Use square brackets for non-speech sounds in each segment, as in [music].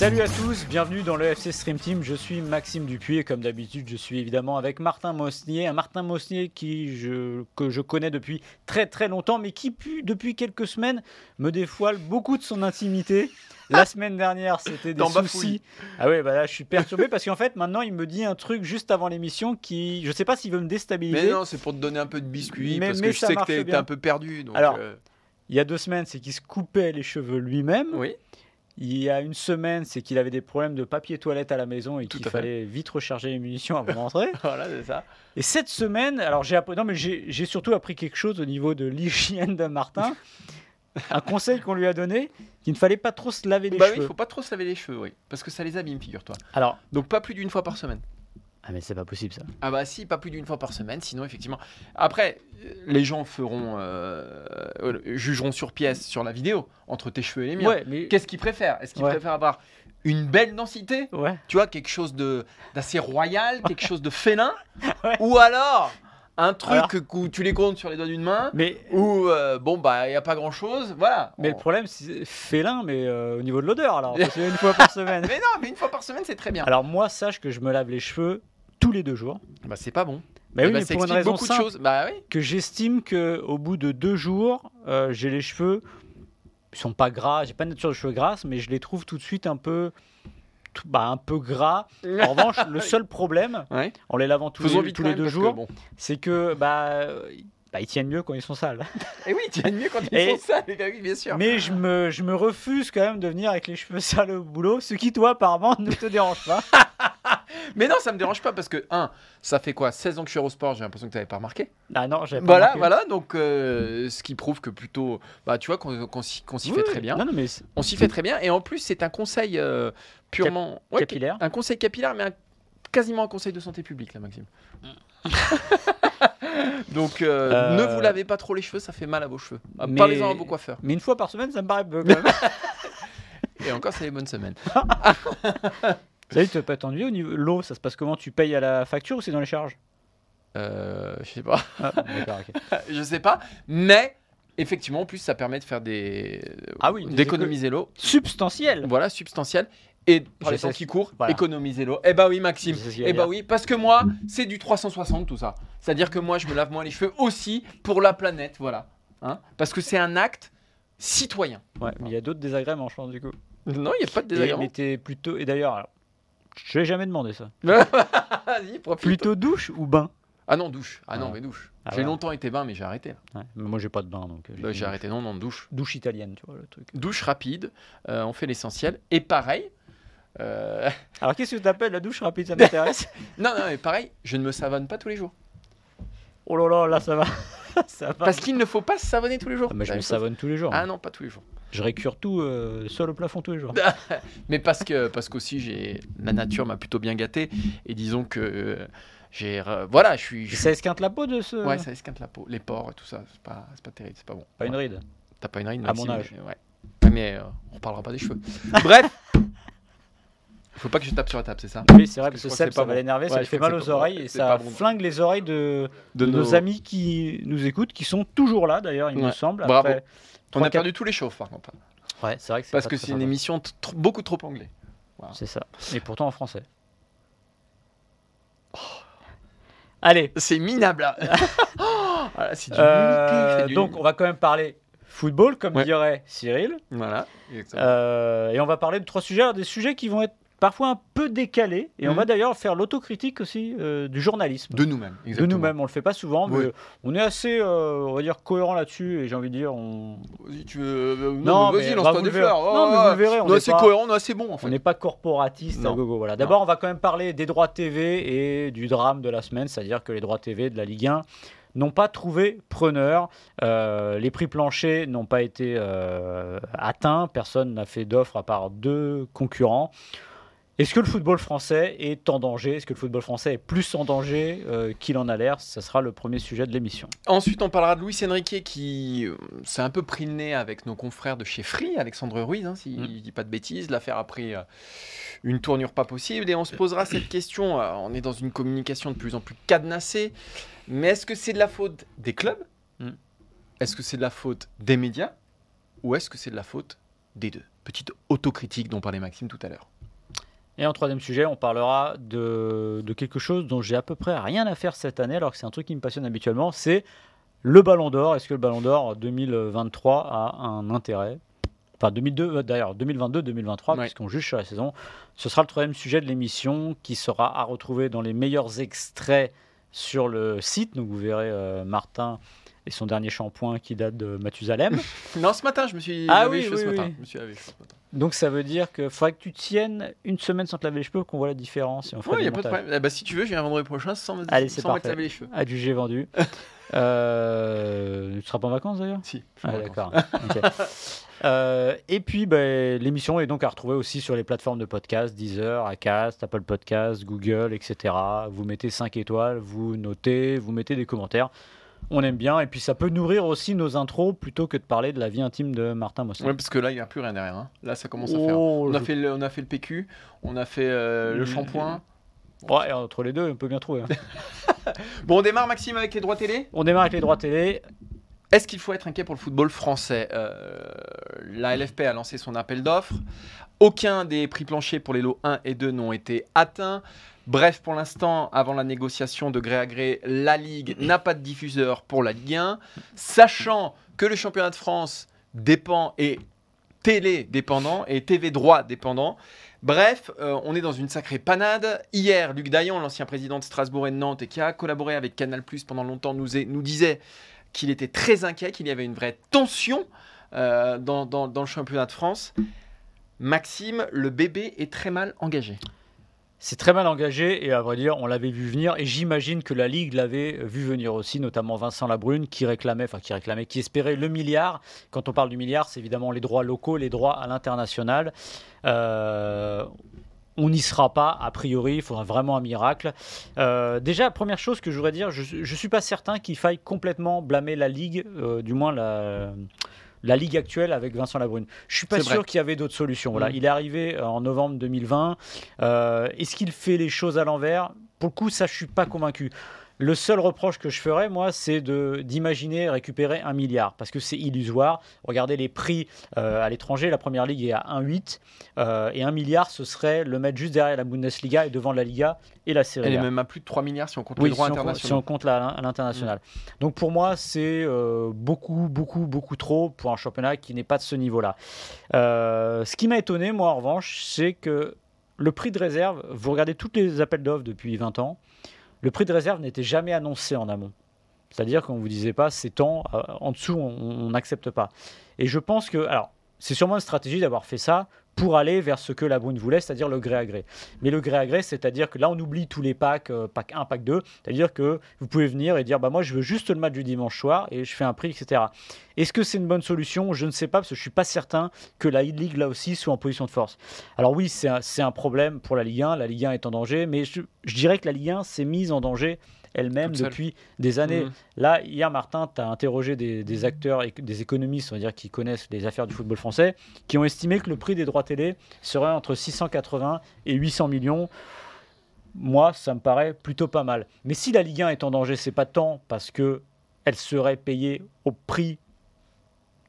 Salut à tous, bienvenue dans le FC Stream Team. Je suis Maxime Dupuis et comme d'habitude, je suis évidemment avec Martin Mosnier. Un Martin Mosnier qui je, que je connais depuis très très longtemps, mais qui pu- depuis quelques semaines me dévoile beaucoup de son intimité. La semaine dernière, c'était des soucis. Ah ouais, bah là, je suis perturbé parce qu'en fait, maintenant, il me dit un truc juste avant l'émission qui, je sais pas s'il veut me déstabiliser. Mais non, c'est pour te donner un peu de biscuit Mais- parce mais que je sais que t'es un peu perdu. Donc, Alors, euh, Il y a deux semaines, c'est qu'il se coupait les cheveux lui-même. oui, Il y a une semaine, c'est qu'il avait des problèmes de papier toilette à la maison et qu'il fait. fallait vite recharger les munitions avant d'entrer. [laughs] voilà, c'est ça. Et cette semaine, alors j'ai appris, non mais j'ai surtout appris quelque chose au niveau de l'hygiène de Martin. [laughs] un conseil qu'on lui a donné, qu'il ne fallait pas trop se laver les Bah oui, cheveux. il faut pas trop se laver les cheveux, oui, parce que ça les abîme, figure-toi. Alors, Donc pas plus d'une fois par semaine. Ah mais c'est pas possible ça. Ah bah si, pas plus d'une fois par semaine, sinon effectivement. Après, euh, les gens feront, euh, euh, jugeront sur pièce sur la vidéo entre tes cheveux et les miens. Ouais, mais Qu'est-ce qu'ils préfèrent? Est-ce qu'ils Ouais. préfèrent avoir une belle densité? Ouais. Tu vois, quelque chose de d'assez royal, [laughs] quelque chose de félin? Ou alors un truc Alors où tu les comptes sur les doigts d'une main Mais Ou euh, bon bah il y a pas grand chose, voilà. mais le On- problème c'est félin mais euh, au niveau de l'odeur alors [laughs] parce que une fois par semaine. Mais non, mais une fois par semaine c'est très bien. Alors moi sache que je me lave les cheveux tous les deux jours. Bah c'est pas bon. Bah Eh oui, bah, mais ça pour une raison beaucoup simple. de choses. Bah oui. que j'estime que au bout de deux jours, euh, j'ai les cheveux, ils sont pas gras, j'ai pas de nature de cheveux grasses, mais je les trouve tout de suite un peu, tout- bah, un peu gras. En [laughs] revanche, le seul problème, Ouais. en les lavant tous, Faisons les, tous les deux jours, bon. c'est que bah, bah, ils tiennent mieux quand ils sont sales. [laughs] Et oui, tu mieux quand ils Et- sont sales, oui, bien sûr. Mais je me, je me refuse quand même de venir avec les cheveux sales au boulot, ce qui toi apparemment ne te dérange pas. [laughs] Mais non, ça me dérange pas parce que, un, ça fait quoi 16 ans que je suis au sport, j'ai l'impression que tu n'avais pas remarqué. Ah non, j'avais pas Voilà, remarqué. voilà, donc euh, ce qui prouve que plutôt, bah tu vois, qu'on s'y Oui, fait très bien. Non, non, mais On s'y fait très bien et en plus, c'est un conseil euh, purement. Ouais, capillaire. Un conseil capillaire, mais un- quasiment un conseil de santé publique, là, Maxime. [laughs] Donc, euh, Euh, ne vous lavez pas trop les cheveux, ça fait mal à vos cheveux. Ah, Mais- Parlez-en à vos coiffeurs. Mais une fois par semaine, ça me paraît peu [laughs] quand même. Et encore, c'est les bonnes semaines. [laughs] Salut, tu vas pas t'ennuyer au niveau l'eau, ça se passe comment? Tu payes à la facture ou c'est dans les charges? Euh, je sais pas. Ah, d'accord, ok. [laughs] je sais pas. Mais, effectivement, en plus, ça permet de faire des. Ah oui, d'économiser l'eau. Substantiel. Voilà, substantiel. Et par les temps qui courent, voilà. économiser l'eau. Eh bah oui, Maxime. Eh bah oui, parce que moi, c'est du 360 tout ça. C'est-à-dire que moi, je me lave moins les cheveux aussi pour la planète, voilà. Hein parce que c'est un acte citoyen. Ouais, mais il y a d'autres désagréments, je pense, du coup. Non, il n'y a pas de Et, désagrément. mais t'es plutôt. Et d'ailleurs, je l'ai jamais demandé ça. [laughs] Plutôt douche ou bain? Ah non, douche. Ah non, Ah. mais douche. Ah j'ai longtemps été bain, mais j'ai arrêté. là. ouais. mais Moi, j'ai pas de bain, donc. euh, Bah, j'ai une arrêté, non, non, douche. Douche italienne, tu vois, le truc. Douche rapide, euh, on fait l'essentiel. Et pareil. euh, [laughs] Alors, qu'est-ce que t'appelles la douche rapide? Ça m'intéresse. [laughs] non, non, mais pareil, je ne me savonne pas tous les jours. oh là là, là, ça va. ça va. Parce qu'il ne faut pas se savonner tous les jours. Ah, mais je me savonne tous les jours. Ah non, pas tous les jours. Je récure tout euh, sol au plafond tous les jours. [laughs] Mais parce que parce qu'aussi j'ai la nature m'a plutôt bien gâté et disons que euh, j'ai voilà je suis je- Ça esquinte la peau de ce. ouais ça esquinte la peau les pores et tout ça c'est pas c'est pas terrible c'est pas bon Pas une Ouais. ride. t'as pas une ride À Maxime, mon âge. mais- ouais Ouais, mais euh, on reparlera pas des cheveux [laughs] bref faut pas que je tape sur la table c'est ça? Oui, c'est vrai, parce Parce que que je crois que Seb, c'est ça pas va bon. l'énerver, ça lui je fait crois mal que aux oreilles et C'est ça pas bon. flingue les oreilles de, de de nos amis qui nous écoutent, qui sont toujours là d'ailleurs, il me Ouais. semble. Bravo. après on a perdu tous les chauves par contre Ouais, c'est vrai que c'est parce pas que c'est une émission beaucoup trop anglais C'est ça. Et pourtant en français. Allez, c'est minable là. [laughs] Oh, voilà, du euh, du- donc on va quand même parler football, comme Ouais. dirait Cyril. voilà. Euh, et on va parler de trois sujets, des sujets qui vont être parfois un peu décalé. Et on Mhm. va d'ailleurs faire l'autocritique aussi euh, du journalisme. De nous-mêmes. De nous-mêmes, on le fait pas souvent, mais Oui. on est assez, euh, on va dire, cohérent là-dessus. Et j'ai envie de dire, on Si tu veux. euh, Non, Non, mais vas-y, bah, lance-toi vous des fleurs. Non, mais vous le verrez, on On est assez pas- cohérent, on est assez bon en fait. on n'est pas corporatiste à Non. gogo. Voilà. D'abord, on va quand même parler des droits TV et du drame de la semaine, c'est-à-dire que les droits TV de la Ligue 1 n'ont pas trouvé preneur. Euh, les prix planchers n'ont pas été euh, atteints. Personne n'a fait d'offre à part deux concurrents. Est-ce que le football français est en danger? Est-ce que le football français est plus en danger euh, qu'il en a l'air? Ce sera le premier sujet de l'émission. Ensuite, on parlera de Luis Enrique qui euh, s'est un peu pris le nez avec nos confrères de chez Free, Alexandre Ruiz, hein, si Mm. je dis pas de bêtises. L'affaire a pris euh, une tournure pas possible et on se posera cette question. on est dans une communication de plus en plus cadenassée, mais est-ce que c'est de la faute des clubs? Mm. Est-ce que c'est de la faute des médias? Ou est-ce que c'est de la faute des deux? Petite autocritique dont parlait Maxime tout à l'heure. Et en troisième sujet, on parlera de, de quelque chose dont j'ai à peu près rien à faire cette année, alors que c'est un truc qui me passionne habituellement, c'est le Ballon d'Or. Est-ce que le Ballon d'Or 2023 a un intérêt? Enfin, 2002, euh, d'ailleurs, 2022-2023, Ouais. puisqu'on juge sur la saison. Ce sera le troisième sujet de l'émission qui sera à retrouver dans les meilleurs extraits sur le site. Donc, vous verrez euh, Martin et son dernier shampoing qui date de Mathusalem. [laughs] Non, ce matin, je me suis Ah lavé oui, les cheveux oui, ce matin. oui. Je me suis lavé les cheveux ce matin. Donc, ça veut dire qu'il faudrait que tu tiennes une semaine sans te laver les cheveux, qu'on voit la différence. Et on fera Ouais, des y a pas de problème. Eh bah, si tu veux, je viens vendredi prochain sans, Allez, sans parfait. lavé les cheveux. Adjugé vendu. [laughs] euh, tu seras pas en vacances d'ailleurs? Si. Ah, d'accord. Euh, et puis, ben, l'émission est donc à retrouver aussi sur les plateformes de podcast, Deezer, Acast, Apple Podcast, Google, etc. Vous mettez 5 étoiles, vous notez, vous mettez des commentaires. On aime bien. Et puis, ça peut nourrir aussi nos intros plutôt que de parler de la vie intime de Martin Mossel. Ouais, parce que là, il n'y a plus rien derrière. hein. Là, ça commence à faire. Oh, On a, je- fait le, on a fait le PQ, on a fait euh, le shampoing. Ouais, entre les deux, on peut bien trouver. hein. [laughs] Bon, on démarre, Maxime, avec les droits télé. on démarre avec les droits télé. Est-ce qu'il faut être inquiet pour le football français? Euh, La LFP a lancé son appel d'offres. Aucun des prix planchers pour les lots 1 et 2 n'ont été atteints. Bref, pour l'instant, avant la négociation de gré à gré, la Ligue n'a pas de diffuseur pour la Ligue 1. Sachant que le championnat de France dépend et télé dépendant et TV droit dépendant. Bref, euh, on est dans une sacrée panade. Hier, Luc Daillon, l'ancien président de Strasbourg et de Nantes et qui a collaboré avec Canal pendant longtemps, nous, disait qu'il était très inquiet, qu'il y avait une vraie tension euh, dans le championnat de France. Maxime, le bébé est très mal engagé. C'est très mal engagé et à vrai dire, on l'avait vu venir et j'imagine que la Ligue l'avait vu venir aussi, notamment Vincent Labrune qui réclamait, enfin qui réclamait, qui espérait le milliard. Quand on parle du milliard, c'est évidemment les droits locaux, les droits à l'international. Euh, on n'y sera pas, a priori, il faudra vraiment un miracle. Euh, déjà, première chose que je voudrais dire, je ne suis pas certain qu'il faille complètement blâmer la Ligue, euh, du moins la, la Ligue actuelle avec Vincent Labrune. Je suis pas sûr qu'il y avait d'autres solutions. Voilà. Mm. Il est arrivé euh, en novembre 2020. Euh, Est-ce qu'il fait les choses à l'envers? Pour le coup, ça, je suis pas convaincu. Le seul reproche que je ferais, moi, c'est d'imaginer récupérer un milliard, parce que c'est illusoire. Regardez les prix euh, à l'étranger, la Première Ligue est à 1,8, euh, et un milliard, ce serait le mettre juste derrière la Bundesliga et devant la Liga et la Serie Elle est A. même à plus de 3 milliards si on compte Oui, les droits si compte- si internationaux. on compte l'international. Donc pour moi, c'est euh, beaucoup, beaucoup, beaucoup trop pour un championnat qui n'est pas de ce niveau-là. Euh, ce qui m'a étonné, moi, en revanche, c'est que le prix de réserve, vous regardez tous les appels d'offres depuis 20 ans, le prix de réserve n'était jamais annoncé en amont. C'est-à-dire qu'on ne vous disait pas, c'est temps, euh, en dessous, on n'accepte pas. Et je pense que, alors, c'est sûrement une stratégie d'avoir fait ça pour aller vers ce que la Brune voulait, c'est-à-dire le gré à gré. Mais le gré à gré, c'est-à-dire que là, on oublie tous les packs, euh, pack 1, pack 2, c'est-à-dire que vous pouvez venir et dire, bah moi, je veux juste le match du dimanche soir et je fais un prix, etc. Est-ce que c'est une bonne solution? Je ne sais pas, parce que je suis pas certain que la Ligue, là aussi, soit en position de force. Alors oui, c'est un, c'est un problème pour la Ligue 1, la Ligue 1 est en danger, mais je, je dirais que la Ligue 1 s'est mise en danger elle-même depuis des années. Mhm. Là, hier, Martin, tu as interrogé des, des acteurs et des économistes, on va dire, qui connaissent les affaires du football français, qui ont estimé que le prix des droits télé serait entre 680 et 800 millions. Moi, ça me paraît plutôt pas mal. Mais si la Ligue 1 est en danger, c'est pas tant parce que elle serait payée au prix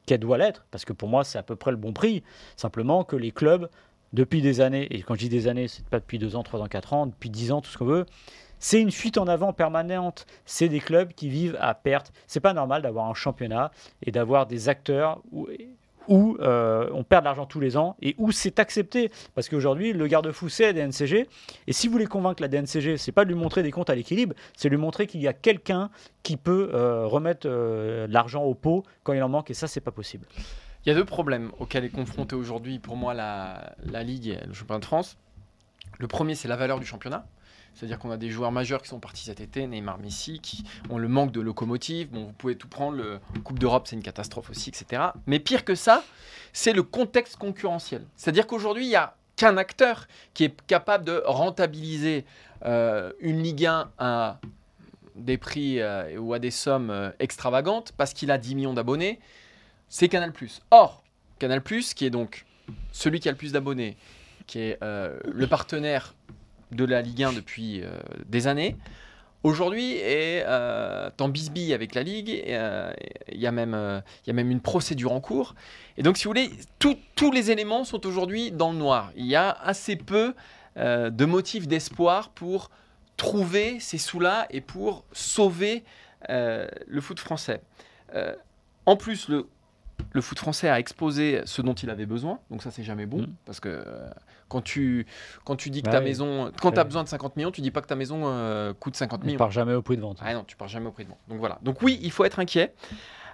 qu'elle doit l'être, parce que pour moi, c'est à peu près le bon prix. Simplement que les clubs, depuis des années, et quand je dis des années, c'est pas depuis 2 ans, 3 ans, 4 ans, depuis 10 ans, tout ce qu'on veut, c'est une fuite en avant permanente. C'est des clubs qui vivent à perte. C'est pas normal d'avoir un championnat et d'avoir des acteurs où, euh, on perd de l'argent tous les ans et où c'est accepté. Parce qu'aujourd'hui, le garde-fou, c'est la DNCG. Et si vous voulez convaincre la DNCG, c'est pas de lui montrer des comptes à l'équilibre, c'est lui montrer qu'il y a quelqu'un qui peut euh, remettre euh, l'argent au pot quand il en manque. Et ça, c'est pas possible. Il y a deux problèmes auxquels est confrontée aujourd'hui, pour moi, la, la Ligue et le championnat de France. Le premier, c'est la valeur du championnat. C'est-à-dire qu'on a des joueurs majeurs qui sont partis cet été, Neymar, Messi, qui ont le manque de locomotive. Bon, vous pouvez tout prendre, le Coupe d'Europe, c'est une catastrophe aussi, etc. Mais pire que ça, c'est le contexte concurrentiel. C'est-à-dire qu'aujourd'hui, il n'y a qu'un acteur qui est capable de rentabiliser euh, une Ligue 1 à des prix euh, ou à des sommes euh, extravagantes parce qu'il a 10 millions d'abonnés, c'est Canal+. Or, Canal+, qui est donc celui qui a le plus d'abonnés, qui est le partenaire de la Ligue 1 depuis euh, des années. Aujourd'hui est euh, en bisbille avec la Ligue. Euh, il y, y a même une procédure en cours. Et donc, si vous voulez, tous les éléments sont aujourd'hui dans le noir. Il y a assez peu de motifs d'espoir pour trouver ces sous-là et pour sauver le foot français. en plus, le, le foot français a exposé ce dont il avait besoin. Donc ça, c'est jamais bon. Mm. Parce que quand tu, quand tu dis que ta maison, quand tu as besoin de 50 millions, tu dis pas que ta maison euh, coûte 50 millions. Tu pars jamais au prix de vente. Ah non, tu pars jamais au prix de vente. Donc voilà. Donc oui, il faut être inquiet.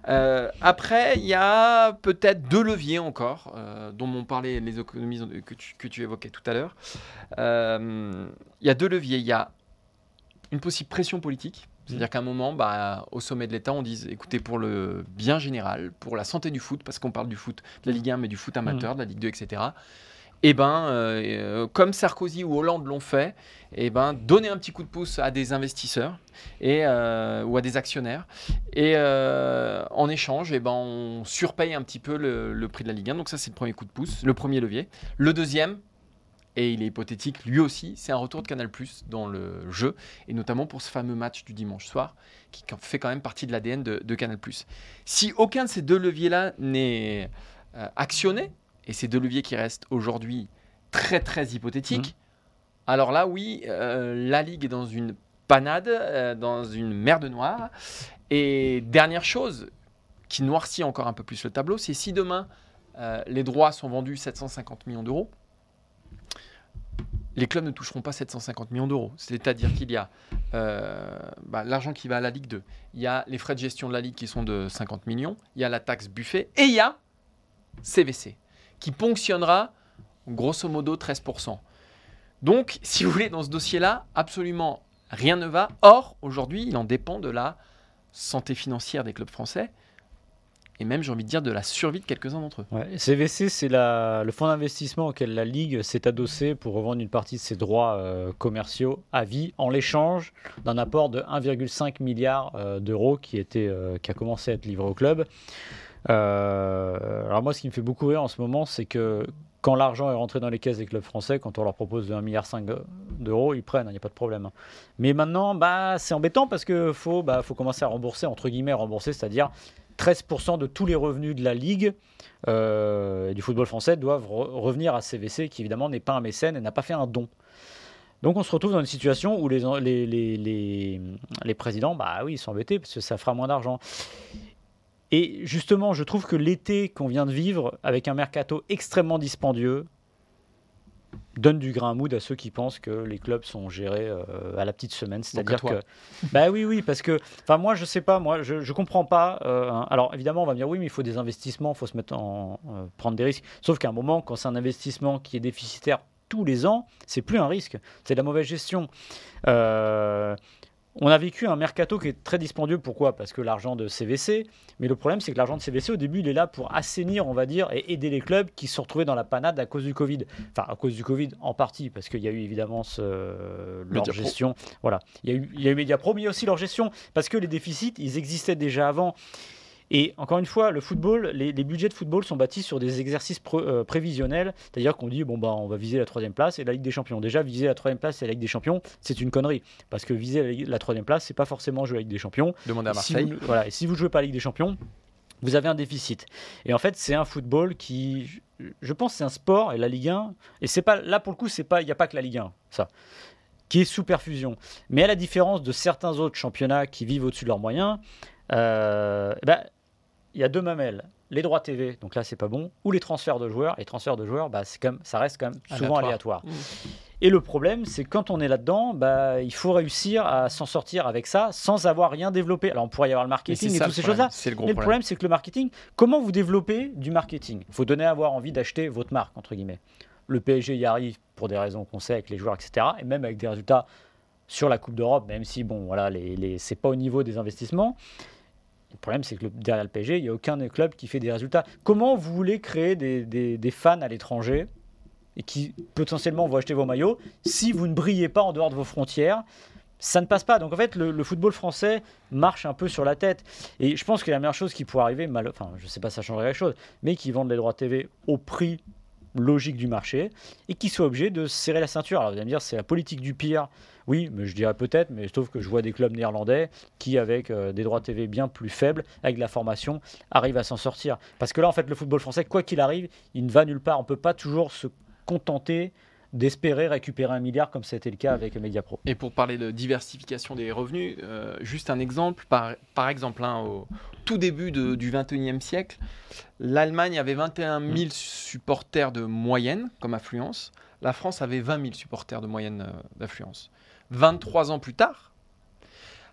Euh, après, il y a peut-être deux leviers encore, euh, dont m'ont parlé les économies que tu, que tu évoquais tout à l'heure. Il y a deux leviers. Il y a une possible pression politique. C'est-à-dire mmh. qu'à un moment, bah, au sommet de l'État, on dit écoutez, pour le bien général, pour la santé du foot, parce qu'on parle du foot de la Ligue 1, mais du foot amateur, mmh. de la Ligue 2, etc., eh ben, euh, euh, comme Sarkozy ou Hollande l'ont fait, eh ben, donner un petit coup de pouce à des investisseurs et, euh, ou à des actionnaires. Et en échange, eh ben, on surpaye un petit peu le, prix de la Ligue 1. Donc ça, c'est le premier coup de pouce, le premier levier. Le deuxième, et il est hypothétique lui aussi, c'est un retour de Canal Plus dans le jeu, et notamment pour ce fameux match du dimanche soir, qui fait quand même partie de l'ADN de, de, Canal Plus. Si aucun de ces deux leviers-là n'est actionné, et ces deux leviers qui restent aujourd'hui très très hypothétiques, mmh. alors là oui, euh, la Ligue est dans une panade, euh, dans une merde noire. Et dernière chose qui noircit encore un peu plus le tableau, c'est si demain euh, les droits sont vendus 750 millions d'euros, les clubs ne toucheront pas 750 millions d'euros. C'est-à-dire qu'il y a bah, l'argent qui va à la Ligue 2, il y a les frais de gestion de la Ligue qui sont de 50 millions, il y a la taxe buffet et il y a CVC qui ponctionnera grosso modo 13%. Donc, si vous voulez, dans ce dossier-là, absolument rien ne va. Or, aujourd'hui, il en dépend de la santé financière des clubs français et même, j'ai envie de dire, de la survie de quelques-uns d'entre eux. CVC, c'est le fonds d'investissement auquel la Ligue s'est adossée pour revendre une partie de ses droits euh, commerciaux à vie en l'échange d'un apport de 1,5 milliard euh, d'euros qui, euh, qui a commencé à être livré au club. Alors moi, ce qui me fait beaucoup rire en ce moment, c'est que quand l'argent est rentré dans les caisses des clubs français, quand on leur propose 1,5 milliard d'euros, ils prennent, il n'y a pas de problème. Mais maintenant, bah, c'est embêtant parce qu'il faut, bah, faut commencer à rembourser, entre guillemets, rembourser, c'est-à-dire 13% de tous les revenus de la Ligue euh, du football français doivent revenir à CVC, qui évidemment n'est pas un mécène et n'a pas fait un don. Donc on se retrouve dans une situation où les, les, les, les présidents, bah oui, ils sont embêtés parce que ça fera moins d'argent. Et justement, je trouve que l'été qu'on vient de vivre, avec un mercato extrêmement dispendieux, donne du grain à moudre à ceux qui pensent que les clubs sont gérés euh, à la petite semaine. C'est-à-dire que. Bah oui, oui, parce que. Enfin, moi, je sais pas, moi, je, ne comprends pas. Euh, alors, évidemment, on va me dire oui, mais il faut des investissements, il faut se mettre en. Euh, prendre des risques. Sauf qu'à un moment, quand c'est un investissement qui est déficitaire tous les ans, c'est plus un risque, c'est de la mauvaise gestion. Euh, on a vécu un mercato qui est très dispendieux. Pourquoi? Parce que l'argent de CVC. Mais le problème, c'est que l'argent de CVC, au début, il est là pour assainir, on va dire, et aider les clubs qui se sont retrouvés dans la panade à cause du Covid. Enfin, à cause du Covid en partie, parce qu'il y a eu évidemment leur gestion. Voilà. Il y, a eu, il y a eu Mediapro, mais il y a aussi leur gestion. Parce que les déficits, ils existaient déjà avant. Et encore une fois, le football, les, budgets de football sont bâtis sur des exercices euh, prévisionnels, c'est-à-dire qu'on dit bon bah on va viser la troisième place et la Ligue des Champions. Déjà viser la troisième place et la Ligue des Champions, c'est une connerie parce que viser la, troisième place, c'est pas forcément jouer la Ligue des Champions. Demandez à Marseille. Si voilà, et si vous jouez pas la Ligue des Champions, vous avez un déficit. Et en fait, c'est un football qui, je pense, c'est un sport et la Ligue 1. Et c'est pas là pour le coup, c'est pas, il n'y a pas que la Ligue 1, ça, qui est sous perfusion. Mais à la différence de certains autres championnats qui vivent au-dessus de leurs moyens. Euh, bah, il y a deux mamelles. les droits TV, donc là c'est pas bon, ou les transferts de joueurs. Et transferts de joueurs, bah, c'est comme, ça reste quand même souvent aléatoire. Mmh. Et le problème, c'est que quand on est là-dedans, bah, il faut réussir à s'en sortir avec ça sans avoir rien développé. Alors on pourrait y avoir le marketing et toutes ces choses-là. Mais le problème. problème, c'est que le marketing, comment vous développez du marketing? Il faut donner à avoir envie d'acheter votre marque, entre guillemets. Le PSG y arrive pour des raisons qu'on sait avec les joueurs, etc. Et même avec des résultats sur la Coupe d'Europe, même si, bon, voilà, les, les, c'est pas au niveau des investissements. Le problème, c'est que derrière le PSG, il n'y a aucun des clubs qui fait des résultats. Comment vous voulez créer des, des- fans à l'étranger et qui potentiellement vont acheter vos maillots si vous ne brillez pas en dehors de vos frontières? Ça ne passe pas. Donc en fait, le, football français marche un peu sur la tête. Et je pense que la meilleure chose qui pourrait arriver, mal, enfin, je sais pas, ça changerait les choses, mais qu'ils vendent les droits TV au prix logique du marché et qu'ils soient obligés de se serrer la ceinture. Alors vous allez me dire, c'est la politique du pire. Oui, mais je dirais peut-être, mais sauf que je vois des clubs néerlandais qui, avec euh, des droits TV bien plus faibles, avec de la formation, arrivent à s'en sortir. Parce que là, en fait, le football français, quoi qu'il arrive, il ne va nulle part. On peut pas toujours se contenter d'espérer récupérer un milliard comme c'était le cas avec Mediapro. Et pour parler de diversification des revenus, euh, juste un exemple, par, par exemple, hein, au tout début de- du 21e siècle, l'Allemagne avait 21 000 supporters de moyenne comme affluence, la France avait 20 000 supporters de moyenne euh, d'affluence. 23 ans plus tard,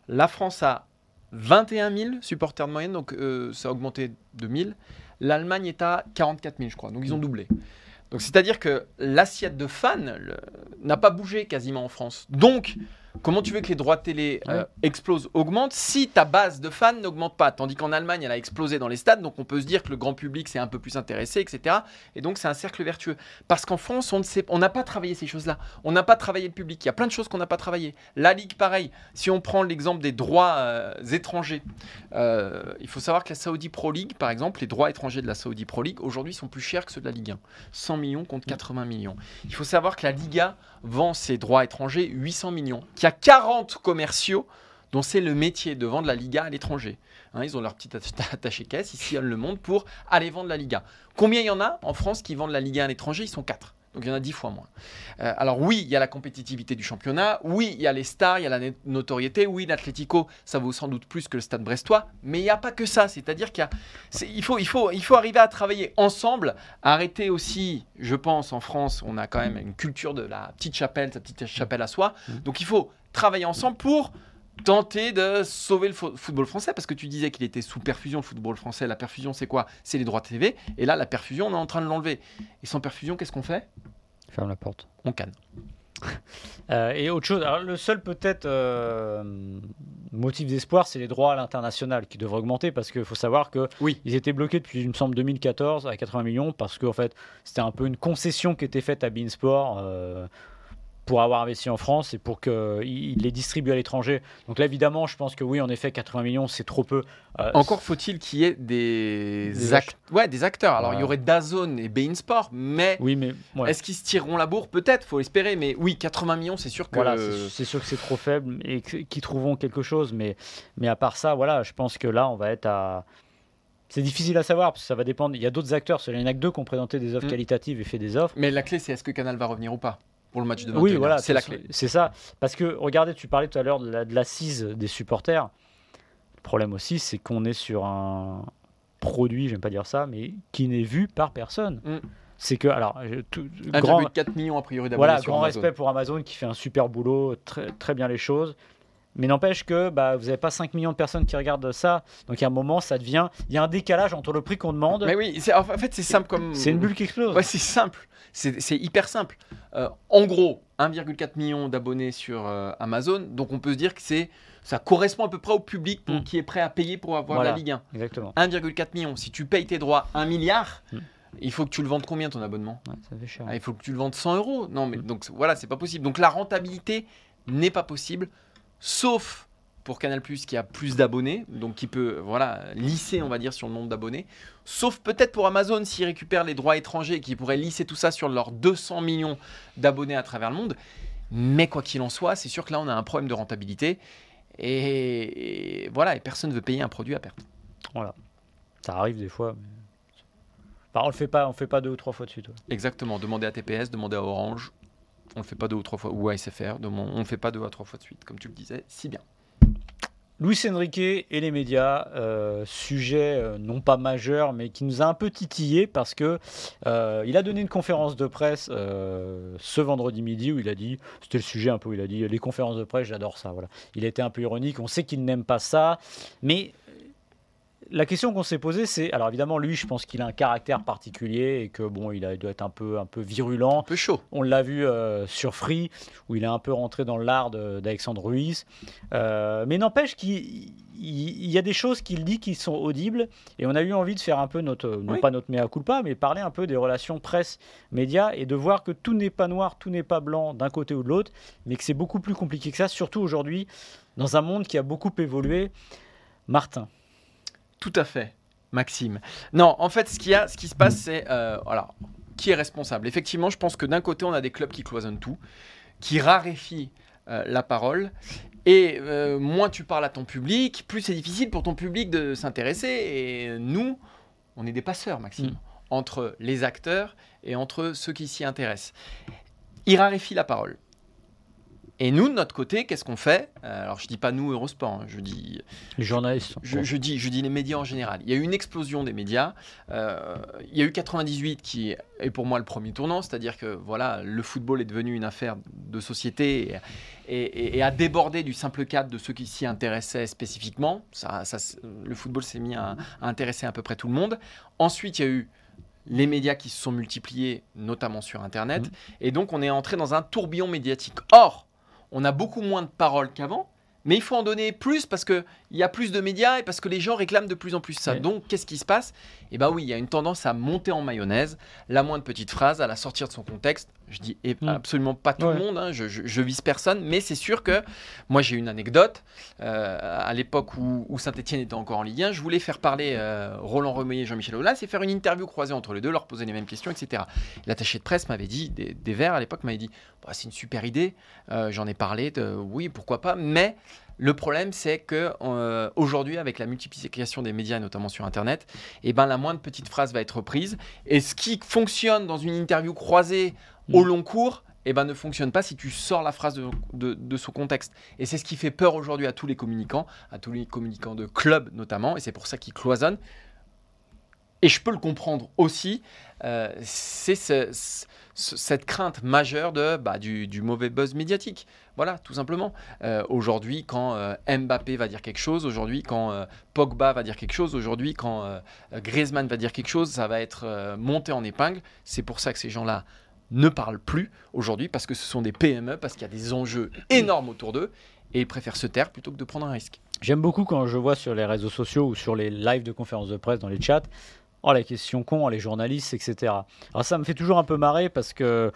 la France a 21 000 supporters de moyenne, donc euh, ça a augmenté de 1000. L'Allemagne est à 44 000, je crois, donc ils ont doublé. Donc c'est-à-dire que l'assiette de fans n'a pas bougé quasiment en France. Donc, comment tu veux que les droits de télé euh, Ouais. explosent, augmentent, si ta base de fans n'augmente pas? Tandis qu'en Allemagne, elle a explosé dans les stades, donc on peut se dire que le grand public s'est un peu plus intéressé, etc. Et donc c'est un cercle vertueux. Parce qu'en France, on ne sait, on n'a pas travaillé ces choses-là. On n'a pas travaillé le public. Il y a plein de choses qu'on n'a pas travaillé. La Ligue, pareil. Si on prend l'exemple des droits euh, étrangers, euh, il faut savoir que la Saudi Pro League, par exemple, les droits étrangers de la Saudi Pro League, aujourd'hui, sont plus chers que ceux de la Ligue 1. 100 millions contre 80 millions. Il faut savoir que la Liga vend ses droits étrangers 800 millions, y a 40 commerciaux dont c'est le métier de vendre la Liga à l'étranger. Hein, ils ont leur petit atta- [laughs] attaché-caisse, ils sillonnent le monde pour aller vendre la Liga. Combien il y en a en France qui vendent la Liga à l'étranger? Ils sont 4. Donc il y en a 10 fois moins. Euh, alors oui, il y a la compétitivité du championnat, oui, il y a les stars, il y a la no- notoriété, oui, l'Atlético, ça vaut sans doute plus que le Stade Brestois, mais il n'y a pas que ça, c'est-à-dire qu'il il faut, il, faut, il faut arriver à travailler ensemble, arrêter aussi, je pense, en France, on a quand même une culture de la petite chapelle, sa petite chapelle à soi, donc il faut travailler ensemble pour tenter de sauver le fo- football français parce que tu disais qu'il était sous perfusion le football français. La perfusion c'est quoi? C'est les droits TV et là la perfusion on est en train de l'enlever. Et sans perfusion qu'est-ce qu'on fait? Ferme la porte. on canne. [laughs] Euh, et autre chose, alors le seul peut-être euh, motif d'espoir, c'est les droits à l'international qui devraient augmenter parce qu'il faut savoir que Oui. ils étaient bloqués depuis, il me semble, 2014 à 80 millions parce qu'en fait, c'était un peu une concession qui était faite à Beansport euh, pour avoir investi en France et pour qu'il les distribue à l'étranger. Donc là, évidemment, je pense que oui, en effet, 80 millions, c'est trop peu. Euh, encore faut-il qu'il y ait des, Des act- ouais, des acteurs alors il y aurait Dazone et Bein Sport mais Oui, mais ouais. est-ce qu'ils se tireront la bourre? Peut-être faut l'espérer mais oui 80 millions c'est sûr que Voilà, c'est sûr que c'est trop faible et qu'ils trouveront quelque chose, mais, mais à part ça, voilà, je pense que là, on va être à. C'est difficile à savoir parce que ça va dépendre. Il y a d'autres acteurs, il y en a que deux qui ont présenté des offres Mm. qualitatives et fait des offres. mais la clé c'est est-ce que Canal va revenir ou pas? Pour le match de 21 Oui, voilà, c'est la clé C'est ça. Parce que, regardez, tu parlais tout à l'heure de la- de l'assise des supporters. Le problème aussi, c'est qu'on est sur un produit, j'aime pas dire ça, mais qui n'est vu par personne. Mm. C'est que, alors, je- tout- grand, 1,4 millions a priori Voilà, grand Amazon. respect pour Amazon qui fait un super boulot, très, très bien les choses. Mais n'empêche que bah, vous n'avez pas 5 millions de personnes qui regardent ça. Donc à un moment, ça devient. Il y a un décalage entre le prix qu'on demande. mais oui en fait c'est simple comme C'est une bulle qui explose. Ouais, c'est simple. C'est hyper simple. Euh, en gros, 1,4 million d'abonnés sur euh, Amazon. Donc on peut se dire que c'est ça correspond à peu près au public pour- Mm. qui est prêt à payer pour avoir Voilà. la Ligue 1. Exactement. 1,4 million. Si tu payes tes droits 1 milliard, Mm. il faut que tu le vendes combien ton abonnement? Ouais, ça fait cher. Ah, Il faut que tu le vendes 100 euros. Non, mais Mm. donc voilà, c'est pas possible. Donc la rentabilité n'est pas possible, sauf pour Canal qui a plus d'abonnés, donc qui peut voilà lisser, on va dire, sur le nombre d'abonnés. Sauf peut-être pour Amazon s'ils récupèrent les droits étrangers, qui pourraient lisser tout ça sur leurs 200 millions d'abonnés à travers le monde. Mais quoi qu'il en soit, c'est sûr que là on a un problème de rentabilité. Et, et voilà, et personne ne veut payer un produit à perte. Ça arrive des fois. Mais... Enfin, on le fait pas, on fait pas deux ou trois fois de suite. ouais. Exactement. Demandez à TPS, demandez à Orange. On le fait pas deux ou trois fois, ou à SFR. On ne fait pas deux à trois fois de suite, comme tu le disais, si bien. Luis Enrique et les médias, euh, sujet euh, non pas majeur, mais qui nous a un peu titillé parce que euh, il a donné une conférence de presse ce vendredi midi où il a dit, c'était le sujet un peu, il a dit les conférences de presse, j'adore ça. Voilà. Il a été un peu ironique, on sait qu'il n'aime pas ça, mais la question qu'on s'est posée, c'est alors évidemment lui, je pense qu'il a un caractère particulier et que bon, il, a- il doit être un peu un peu virulent. Un peu chaud. On l'a vu euh, sur Free, où il est un peu rentré dans l'art d'Alexandre Ruiz. Euh, mais n'empêche qu'il il- il y a des choses qu'il dit qui sont audibles. Et on a eu envie de faire un peu notre, non Oui. pas notre mea culpa, mais parler un peu des relations presse-média et de voir que tout n'est pas noir, tout n'est pas blanc d'un côté ou de l'autre, mais que c'est beaucoup plus compliqué que ça, surtout aujourd'hui, dans un monde qui a beaucoup évolué. Martin. Tout à fait, Maxime. Non, en fait, ce, qu'il y a, ce qui se passe, c'est. euh, alors, qui est responsable? Effectivement, je pense que d'un côté, on a des clubs qui cloisonnent tout, qui raréfient euh, la parole. Et euh, moins tu parles à ton public, plus c'est difficile pour ton public de s'intéresser. Et nous, on est des passeurs, Maxime, Mm. entre les acteurs et entre ceux qui s'y intéressent. Ils raréfient la parole. Et nous, de notre côté, qu'est-ce qu'on fait Euh, Alors, je dis pas nous, Eurosport, hein, je dis Les journalistes. je, je dis, je dis les médias en général. Il y a eu une explosion des médias. Euh, il y a eu 98 qui est pour moi le premier tournant, c'est-à-dire que voilà, le football est devenu une affaire de société et, et- et- et a débordé du simple cadre de ceux qui s'y intéressaient spécifiquement. Ça, le football s'est mis à, à intéresser à peu près tout le monde. Ensuite, il y a eu les médias qui se sont multipliés, notamment sur Internet, Mhm. et donc on est entré dans un tourbillon médiatique. Or, on a beaucoup moins de paroles qu'avant. Mais il faut en donner plus parce qu'il y a plus de médias et parce que les gens réclament de plus en plus ça. Ouais. Donc, qu'est-ce qui se passe? Eh bien oui, il y a une tendance à monter en mayonnaise, la moindre petite phrase, à la sortir de son contexte. Je dis et Mm. absolument pas tout Ouais. le monde, hein, je, je, je vise personne, mais c'est sûr que moi j'ai une anecdote. Euh, à l'époque où, où Saint-Etienne était encore en Ligue 1, je voulais faire parler euh, Roland Remeillet et Jean-Michel Aulas et faire une interview croisée entre les deux, leur poser les mêmes questions, etc. L'attaché de presse m'avait dit, des, des Verts à l'époque m'avait dit Bah, c'est une super idée, euh, j'en ai parlé, de, oui, pourquoi pas, mais le problème, c'est que euh, aujourd'hui, avec la multiplication des médias, notamment sur Internet, eh ben, la moindre petite phrase va être reprise. Et ce qui fonctionne dans une interview croisée au Mm. long cours, eh ben, ne fonctionne pas si tu sors la phrase de, de- de son contexte. Et c'est ce qui fait peur aujourd'hui à tous les communicants, à tous les communicants de clubs notamment, et c'est pour ça qu'ils cloisonnent. Et je peux le comprendre aussi, euh, c'est ce- ce- ce- cette crainte majeure de, bah, du, du mauvais buzz médiatique. Voilà, tout simplement. Euh, aujourd'hui, quand euh, Mbappé va dire quelque chose, aujourd'hui, quand Pogba va dire quelque chose, aujourd'hui, quand Griezmann va dire quelque chose, ça va être monté en épingle. C'est pour ça que ces gens-là ne parlent plus aujourd'hui, parce que ce sont des PME, parce qu'il y a des enjeux énormes autour d'eux, et ils préfèrent se taire plutôt que de prendre un risque. J'aime beaucoup quand je vois sur les réseaux sociaux ou sur les lives de conférences de presse dans les chats, oh la question con, oh, les journalistes, etc. Alors ça me fait toujours un peu marrer parce que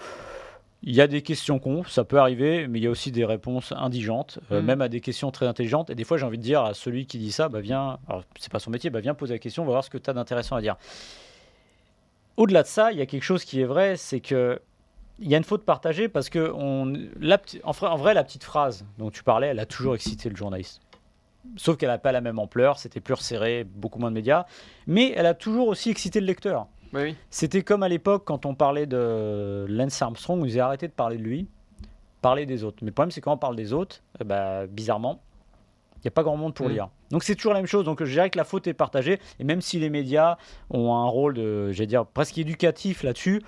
il y a des questions cons, ça peut arriver, mais il y a aussi des réponses indigentes, euh, Mm. même à des questions très intelligentes. Et des fois, j'ai envie de dire à celui qui dit ça, bah viens, alors c'est pas son métier, bah viens poser la question, on va voir ce que tu as d'intéressant à dire. Au-delà de ça, il y a quelque chose qui est vrai, c'est que il y a une faute partagée parce que on, la, en, vrai, la petite phrase dont tu parlais, elle a toujours excité le journaliste. Sauf qu'elle n'a pas la même ampleur, c'était plus resserré, beaucoup moins de médias. Mais elle a toujours aussi excité le lecteur. Oui, oui. C'était comme à l'époque quand on parlait de Lance Armstrong, où ils avaient arrêté de parler de lui, parler des autres. Mais le problème, c'est quand on parle des autres, eh ben, bizarrement, il n'y a pas grand monde pour Mm. lire. Donc c'est toujours la même chose. Donc je dirais que la faute est partagée. Et même si les médias ont un rôle de, j'allais dire, presque éducatif là-dessus,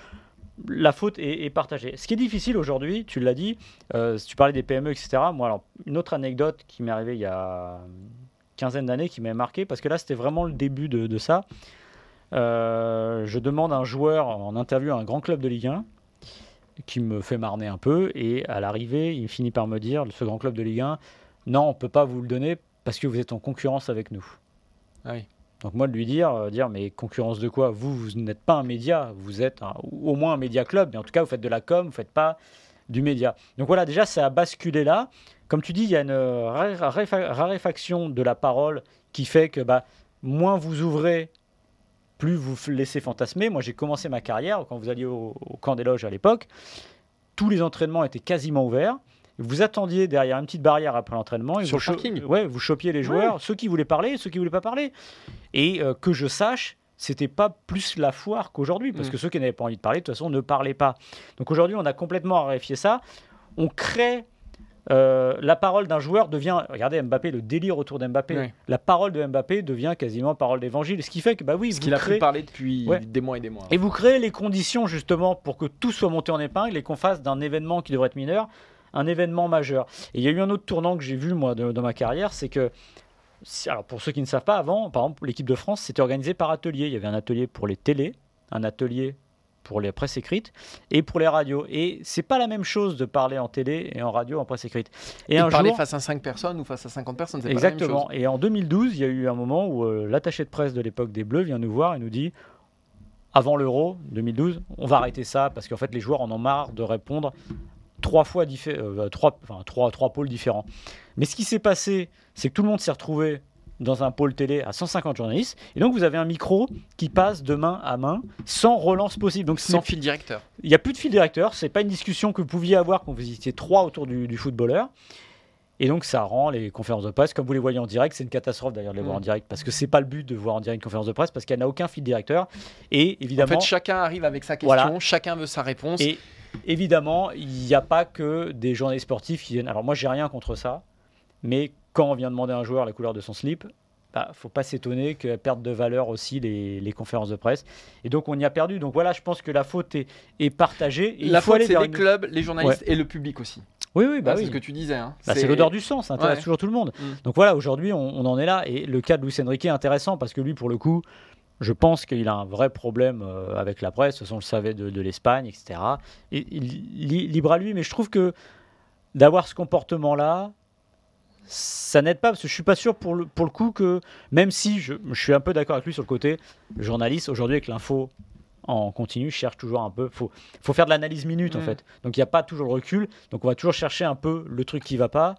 la faute est, est partagée. Ce qui est difficile aujourd'hui, tu l'as dit, euh, si tu parlais des PME, etc. Moi, alors, une autre anecdote qui m'est arrivée il y a une quinzaine d'années qui m'a marqué, parce que là, c'était vraiment le début de, de ça. Euh, je demande à un joueur en interview à un grand club de Ligue 1 qui me fait marner un peu, et à l'arrivée, il finit par me dire, ce grand club de Ligue 1, non, on ne peut pas vous le donner parce que vous êtes en concurrence avec nous. Ah oui. Donc moi de lui dire, euh, dire mais concurrence de quoi? Vous, vous n'êtes pas un média, vous êtes un- au moins un média club, mais en tout cas vous faites de la com, vous faites pas du média. Donc voilà, déjà ça a basculé là. Comme tu dis, il y a une raréfa- raréfaction de la parole qui fait que bah, moins vous ouvrez, plus vous laissez fantasmer. Moi j'ai commencé ma carrière, quand vous alliez au, au camp des loges à l'époque, tous les entraînements étaient quasiment ouverts. Vous attendiez derrière une petite barrière après l'entraînement. et Sur vous le. Ouais, vous chopiez les joueurs, ceux qui voulaient parler, ceux qui voulaient pas parler. Et euh, que je sache, c'était pas plus la foire qu'aujourd'hui, parce Mm. que ceux qui n'avaient pas envie de parler, de toute façon, ne parlaient pas. Donc aujourd'hui, on a complètement raréfié ça. On crée euh, la parole d'un joueur devient, regardez Mbappé, le délire autour d'Mbappé, Oui. la parole de Mbappé devient quasiment parole d'évangile, ce qui fait que bah oui, Ce qu'il a pu parler depuis Ouais. des mois et des mois. et vous créez les conditions justement pour que tout soit monté en épingle et qu'on fasse d'un événement qui devrait être mineur un événement majeur. Et il y a eu un autre tournant que j'ai vu moi de- dans ma carrière, c'est que alors pour ceux qui ne savent pas, avant, par exemple, l'équipe de France c'était organisé par atelier. Il y avait un atelier pour les télés, un atelier pour les presses écrites et pour les radios. Et c'est pas la même chose de parler en télé et en radio en presse écrite. Et, Et, un parler jour, face à 5 personnes ou face à 50 personnes, c'est pas la même Exactement. chose. Et en 2012, il y a eu un moment où euh, l'attaché de presse de l'époque des Bleus vient nous voir et nous dit avant l'Euro 2012, on va arrêter ça parce qu'en fait les joueurs en ont marre de répondre trois fois euh, trois, enfin, trois, trois pôles différents. Mais ce qui s'est passé, c'est que tout le monde s'est retrouvé dans un pôle télé à 150 journalistes et donc vous avez un micro qui passe de main à main sans relance possible. Donc Sans fil directeur. il n'y a plus de fil directeur, c'est pas une discussion que vous pouviez avoir quand vous étiez trois autour du, du footballeur. Et donc ça rend les conférences de presse, comme vous les voyez en direct, c'est une catastrophe d'ailleurs de les voir Mm. en direct, parce que c'est pas le but de voir en direct une conférence de presse, parce qu'elle n'a aucun fil directeur. Et En évidemment, fait, chacun arrive avec sa question, Voilà. chacun veut sa réponse. et évidemment, il n'y a pas que des journalistes sportifs qui viennent. Alors moi, j'ai rien contre ça, mais quand on vient demander à un joueur la couleur de son slip, bah, faut pas s'étonner qu'elle perde de valeur aussi les, les conférences de presse. Et donc on y a perdu. Donc voilà, je pense que la faute est, est partagée. Et la il faut faute, c'est les une- clubs, les journalistes et le public aussi. Oui, oui, bah Ah, oui. C'est ce que tu disais. hein. Bah, c'est l'odeur du sang, ça intéresse Ouais. toujours tout le monde. Mm. Donc voilà, aujourd'hui, on, on en est là. Et le cas de Luis Enrique est intéressant parce que lui, pour le coup, je pense qu'il a un vrai problème euh, avec la presse. De toute façon, on le savait de, de l'Espagne, etc. Et, il- li- libre à lui, mais je trouve que d'avoir ce comportement-là, ça n'aide pas parce que je suis pas sûr pour le, pour le coup que, même si je, je suis un peu d'accord avec lui sur le côté journaliste, aujourd'hui avec l'info en continu, cherche toujours un peu. faut, faut faire de l'analyse minute en Mm. fait. Donc il n'y a pas toujours le recul. Donc on va toujours chercher un peu le truc qui va pas.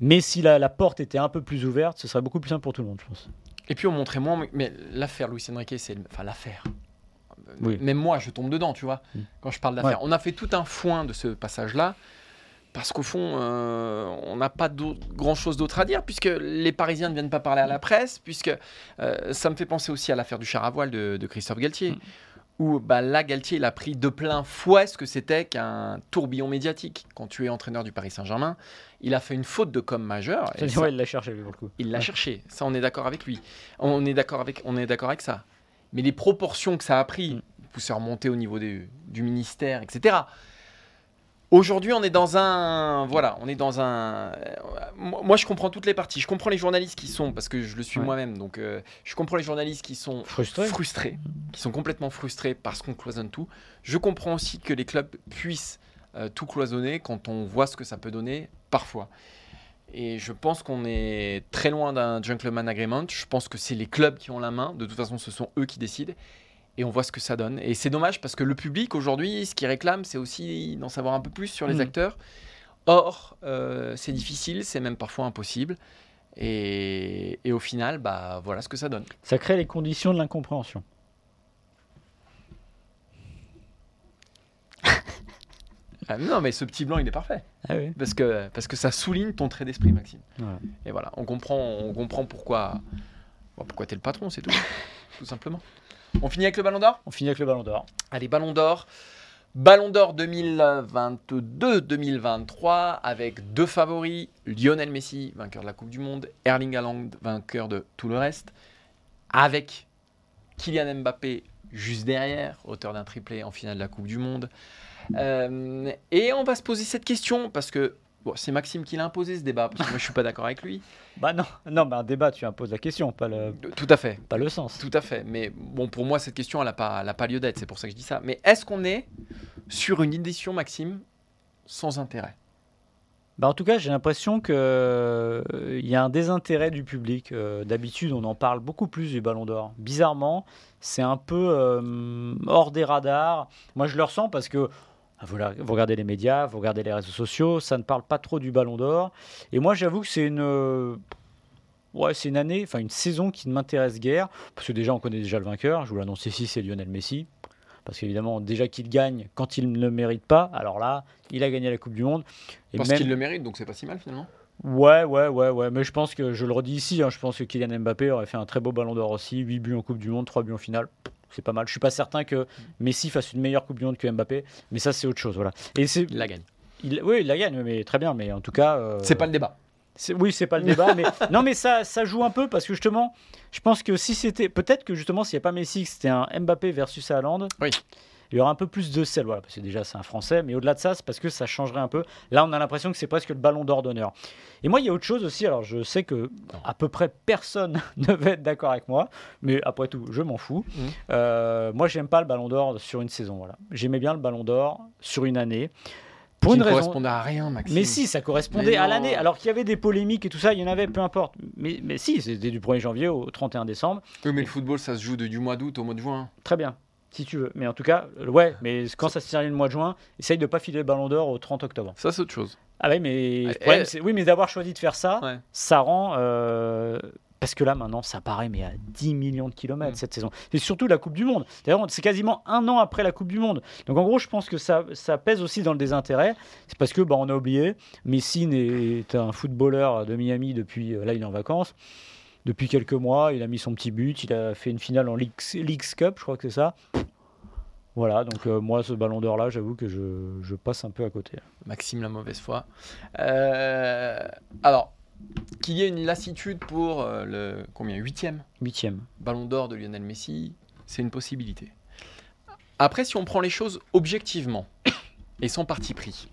Mais si la, la porte était un peu plus ouverte, ce serait beaucoup plus simple pour tout le monde, je pense. Et puis on montrait moins, mais- l'affaire Luis Enrique, c'est le- enfin l'affaire. Oui. Même moi, je tombe dedans, tu vois, Mm. quand je parle d'affaire. On a fait tout un foin de ce passage-là, parce qu'au fond, euh, on n'a pas grand-chose d'autre à dire, puisque les Parisiens ne viennent pas parler à la presse, puisque euh, ça me fait penser aussi à l'affaire du char à voile de, de Christophe Galtier. Mm. Où bah, là, Galtier, il a pris de plein fouet ce que c'était qu'un tourbillon médiatique. Quand tu es entraîneur du Paris Saint-Germain, il a fait une faute de com majeure. et ça- Ouais, il l'a cherché lui pour le coup. il l'a Ouais. cherché, ça on est d'accord avec lui. On est d'accord avec, on est d'accord avec ça. Mais les proportions que ça a pris, Mm. poussé à remonter au niveau des- du ministère, etc. Aujourd'hui, on est dans un, voilà, on est dans un. euh, Moi, je comprends toutes les parties. Je comprends les journalistes qui sont, parce que je le suis Ouais. moi-même, donc euh, je comprends les journalistes qui sont Frustré. frustrés, qui sont complètement frustrés parce qu'on cloisonne tout. Je comprends aussi que les clubs puissent euh, tout cloisonner quand on voit ce que ça peut donner parfois. Et je pense qu'on est très loin d'un gentleman agreement. Je pense que c'est les clubs qui ont la main. De toute façon, ce sont eux qui décident. Et on voit ce que ça donne. Et c'est dommage parce que le public, aujourd'hui, ce qu'il réclame, c'est aussi d'en savoir un peu plus sur les Mhm. acteurs. Or, euh, c'est difficile, c'est même parfois impossible. Et, et au final, bah, voilà ce que ça donne. Ça crée les conditions de l'incompréhension. [laughs] Ah, non, mais ce petit blanc, il est parfait. Ah oui. Parce que, parce que ça souligne ton trait d'esprit, Maxime. Voilà. Et voilà, on comprend, on comprend pourquoi, bon, pourquoi t'es le patron, c'est tout. [laughs] tout simplement. On finit avec le ballon d'or On finit avec le ballon d'or. Allez, Ballon d'Or. Ballon d'Or 2022-2023 avec deux favoris. Lionel Messi, vainqueur de la Coupe du Monde. Erling Haaland, vainqueur de tout le reste. Avec Kylian Mbappé juste derrière, auteur d'un triplé en finale de la Coupe du Monde. Euh, et on va se poser cette question parce que bon, c'est Maxime qui l'a imposé ce débat, parce que moi je suis pas d'accord avec lui. [laughs] Bah non, non, mais un débat, tu imposes la question, pas le, Tout à fait. pas le sens. Tout à fait. Mais bon, pour moi, cette question, elle n'a pas, elle a pas lieu d'être. C'est pour ça que je dis ça. Mais est-ce qu'on est sur une édition, Maxime, sans intérêt? Bah, en tout cas, j'ai l'impression qu'il y a un désintérêt du public. Euh, D'habitude, on en parle beaucoup plus du Ballon d'Or. Bizarrement, c'est un peu euh, hors des radars. Moi, je le ressens parce que vous, regardez les médias, vous regardez les réseaux sociaux, ça ne parle pas trop du Ballon d'Or. Et moi, j'avoue que c'est une, euh, ouais, c'est une année, enfin une saison qui ne m'intéresse guère parce que déjà, on connaît déjà le vainqueur. Je vous l'annonce ici, c'est Lionel Messi. Parce qu'évidemment, déjà qu'il gagne quand il ne le mérite pas, alors là, il a gagné la Coupe du Monde. Et Parce même- qu'il le mérite, donc c'est pas si mal finalement. Ouais, ouais, ouais, ouais. Mais je pense que, je le redis ici, hein, je pense que Kylian Mbappé aurait fait un très beau ballon d'or aussi. 8 buts en Coupe du Monde, 3 buts en finale. C'est pas mal. Je suis pas certain que Messi fasse une meilleure Coupe du Monde que Mbappé, mais ça, c'est autre chose. Voilà. Et c'est Il la gagne. Il, oui, il la gagne, mais très bien. Mais en tout cas, euh, C'est pas le débat. Oui, c'est pas le débat, mais [laughs] non, mais ça, ça joue un peu parce que justement, je pense que si c'était, peut-être que justement, s'il n'y a pas Messi, que c'était un Mbappé versus Haaland, Oui. Il y aura un peu plus de sel, voilà, parce que déjà c'est un Français, mais au-delà de ça, c'est parce que ça changerait un peu. Là, on a l'impression que c'est presque le Ballon d'Or d'honneur. Et moi, il y a autre chose aussi. Alors, je sais que à peu près personne [laughs] ne va être d'accord avec moi, mais après tout, je m'en fous. Mhm. Euh, moi, j'aime pas le Ballon d'Or sur une saison. Voilà, j'aimais bien le Ballon d'Or sur une année. Pour Qui une ne raison, correspondait à rien, Maxime. mais si, ça correspondait à l'année. Alors qu'il y avait des polémiques et tout ça, il y en avait, peu importe. Mais, mais si, c'était du 1er janvier au 31 décembre. Oui, mais le football, ça se joue de- du mois d'août au mois de juin. Très bien, si tu veux. Mais en tout cas, euh, ouais, mais quand ça se termine le mois de juin, essaye de pas filer le ballon d'or au 30 octobre. Ça, c'est autre chose. Ah oui, mais, le Eh, problème, oui, mais d'avoir choisi de faire ça, Ouais. ça rend. euh, Parce que là, maintenant, ça paraît mais à 10 millions de kilomètres Mm. cette saison. C'est surtout la Coupe du Monde. D'ailleurs, c'est quasiment un an après la Coupe du Monde. Donc, en gros, je pense que ça, ça pèse aussi dans le désintérêt. C'est parce que, bah, on a oublié, Messi est un footballeur de Miami depuis. euh, Là, il est en vacances. Depuis quelques mois, il a mis son petit but. Il a fait une finale en Leagues Cup, je crois que c'est ça. Voilà, donc euh, moi, ce ballon d'or-là, j'avoue que je, je passe un peu à côté. Maxime la mauvaise foi. Euh, alors, qu'il y ait une lassitude pour euh, le combien huitième? Huitième. Ballon d'or de Lionel Messi, c'est une possibilité. Après, si on prend les choses objectivement [coughs] et sans parti pris,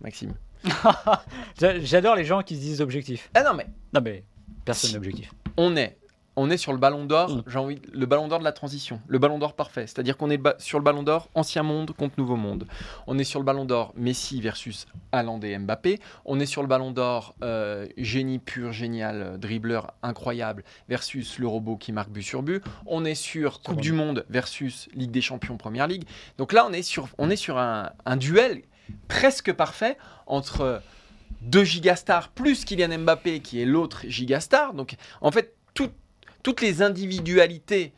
Maxime. [laughs] J'a- J'adore les gens qui se disent objectifs. Ah non mais Non, mais personne n'est objectif. on est, on est sur le Ballon d'or. Mm. J'ai envie, le Ballon d'or de la transition, le Ballon d'or parfait. C'est-à-dire qu'on est sur le Ballon d'or ancien monde contre nouveau monde. On est sur le Ballon d'or Messi versus Haaland et Mbappé. On est sur le Ballon d'or euh, génie pur, génial, euh, dribbleur incroyable versus le robot qui marque but sur but. On est sur Coupe du Monde versus Ligue des Champions Première Ligue. Donc là, on est sur, on est sur un, un duel presque parfait entre deux gigastars plus Kylian Mbappé qui est l'autre gigastar. Donc en fait, tout- toutes les individualités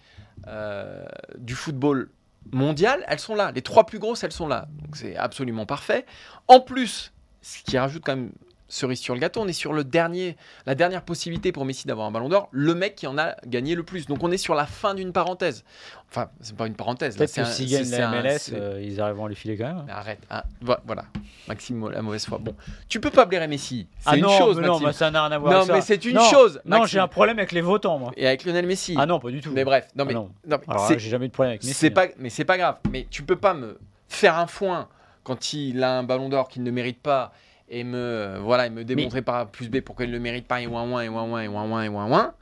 euh, du football mondial, elles sont là. Les trois plus grosses, elles sont là. Donc c'est absolument parfait. En plus, ce qui rajoute quand même cerise sur le gâteau, on est sur le dernier, la dernière possibilité pour Messi d'avoir un ballon d'or, le mec qui en a gagné le plus. Donc on est sur la fin d'une parenthèse. Enfin, c'est pas une parenthèse. Peut-être que s'ils gagnent la MLS, euh, ils arriveront à les filer quand même. mais arrête, hein. Vo- voilà. Maxime, la mauvaise foi. Bon, tu peux pas blairer Messi. C'est ah une non, chose, mais non, mais ça n'a rien à voir Non, avec ça. mais c'est une Non, chose, Non, j'ai un problème avec les votants, moi. Et avec Lionel Messi. Ah non, pas du tout. Mais bref, non Ah mais, non. non, mais j'ai jamais eu de problème avec Messi. c'est hein. pas, mais c'est pas grave. Mais tu peux pas me faire un foin quand il a un ballon d'or qu'il ne mérite pas et me, voilà, et me démontrer par A plus B pourquoi il le mérite pas et ouin ouin et ouin ouin et ouin ouin et ouin ouin.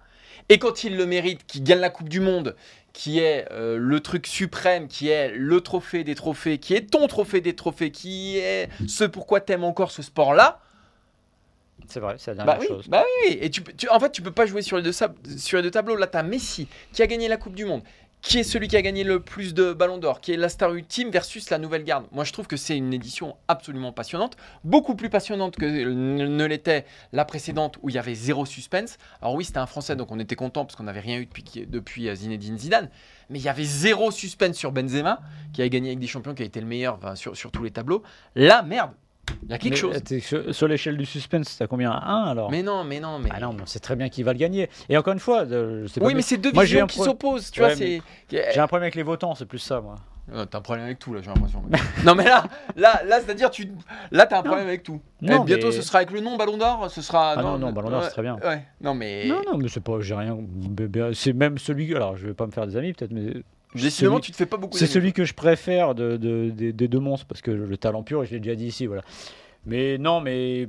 Et quand il le mérite, qu'il gagne la Coupe du Monde, qui est euh, le truc suprême, qui est le trophée des trophées, qui est ton trophée des trophées, qui est ce pourquoi t'aimes encore ce sport-là, C'est vrai, c'est la bah dernière oui, chose. bah oui. Et tu, tu- en fait, tu peux pas jouer sur les deux, sur les deux tableaux. Là, tu as Messi qui a gagné la Coupe du Monde, qui est celui qui a gagné le plus de ballons d'or, qui est la star ultime versus la nouvelle garde? Moi, je trouve que c'est une édition absolument passionnante, beaucoup plus passionnante que ne l'était la précédente où il y avait zéro suspense. Alors oui, c'était un Français, donc on était content parce qu'on n'avait rien eu depuis, depuis euh, Zinedine Zidane. Mais il y avait zéro suspense sur Benzema, qui a gagné avec des champions, qui a été le meilleur sur, tous les tableaux. Là, merde, il y a quelque Mais, chose. sur, sur l'échelle du suspense, t'as combien 1 alors? Mais non, mais non, mais. Ah non, on sait très bien qui va le gagner. Et encore une fois, euh, je sais pas Oui, mais c'est deux Moi, visions qui pro- s'opposent, tu Ouais, vois. J'ai un problème avec les votants, c'est plus ça, moi. Euh, T'as un problème avec tout là, j'ai l'impression. [laughs] non mais là, là, là, c'est-à-dire tu, là t'as un problème avec tout. Non, bientôt, mais- ce sera avec le nom Ballon d'Or, ce sera. Ah non, non, Ballon d'Or, ouais, c'est très bien. Ouais. Non mais. Non, non, mais c'est pas, j'ai rien. C'est même celui. Alors, je vais pas me faire des amis, peut-être, mais Décidément, celui- tu te fais pas beaucoup. C'est celui que je préfère de, de- des- des deux monstres parce que le talent pur, je l'ai déjà dit ici, voilà. Mais non, mais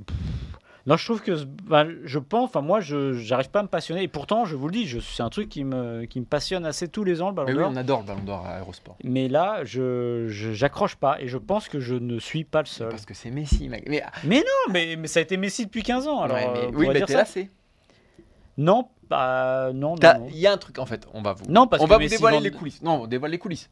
non, je trouve que ben, je pense, enfin moi, je j'arrive pas à me passionner. Et pourtant, je vous le dis, je- c'est un truc qui me qui me passionne assez tous les ans le Ballon oui, on adore le Ballon d'Or à Eurosport. Mais là, je j'accroche pas et je pense que je ne suis pas le seul. Parce que c'est Messi, mec. Mais, Non, mais, mais ça a été Messi depuis 15 ans. Alors, Ouais, mais- euh, oui, mais t'es lassé. Non, bah, non. Il y a un truc en fait, on va vous. Non, parce on que va vous Messi dévoiler vend- les coulisses. Non, on dévoile les coulisses.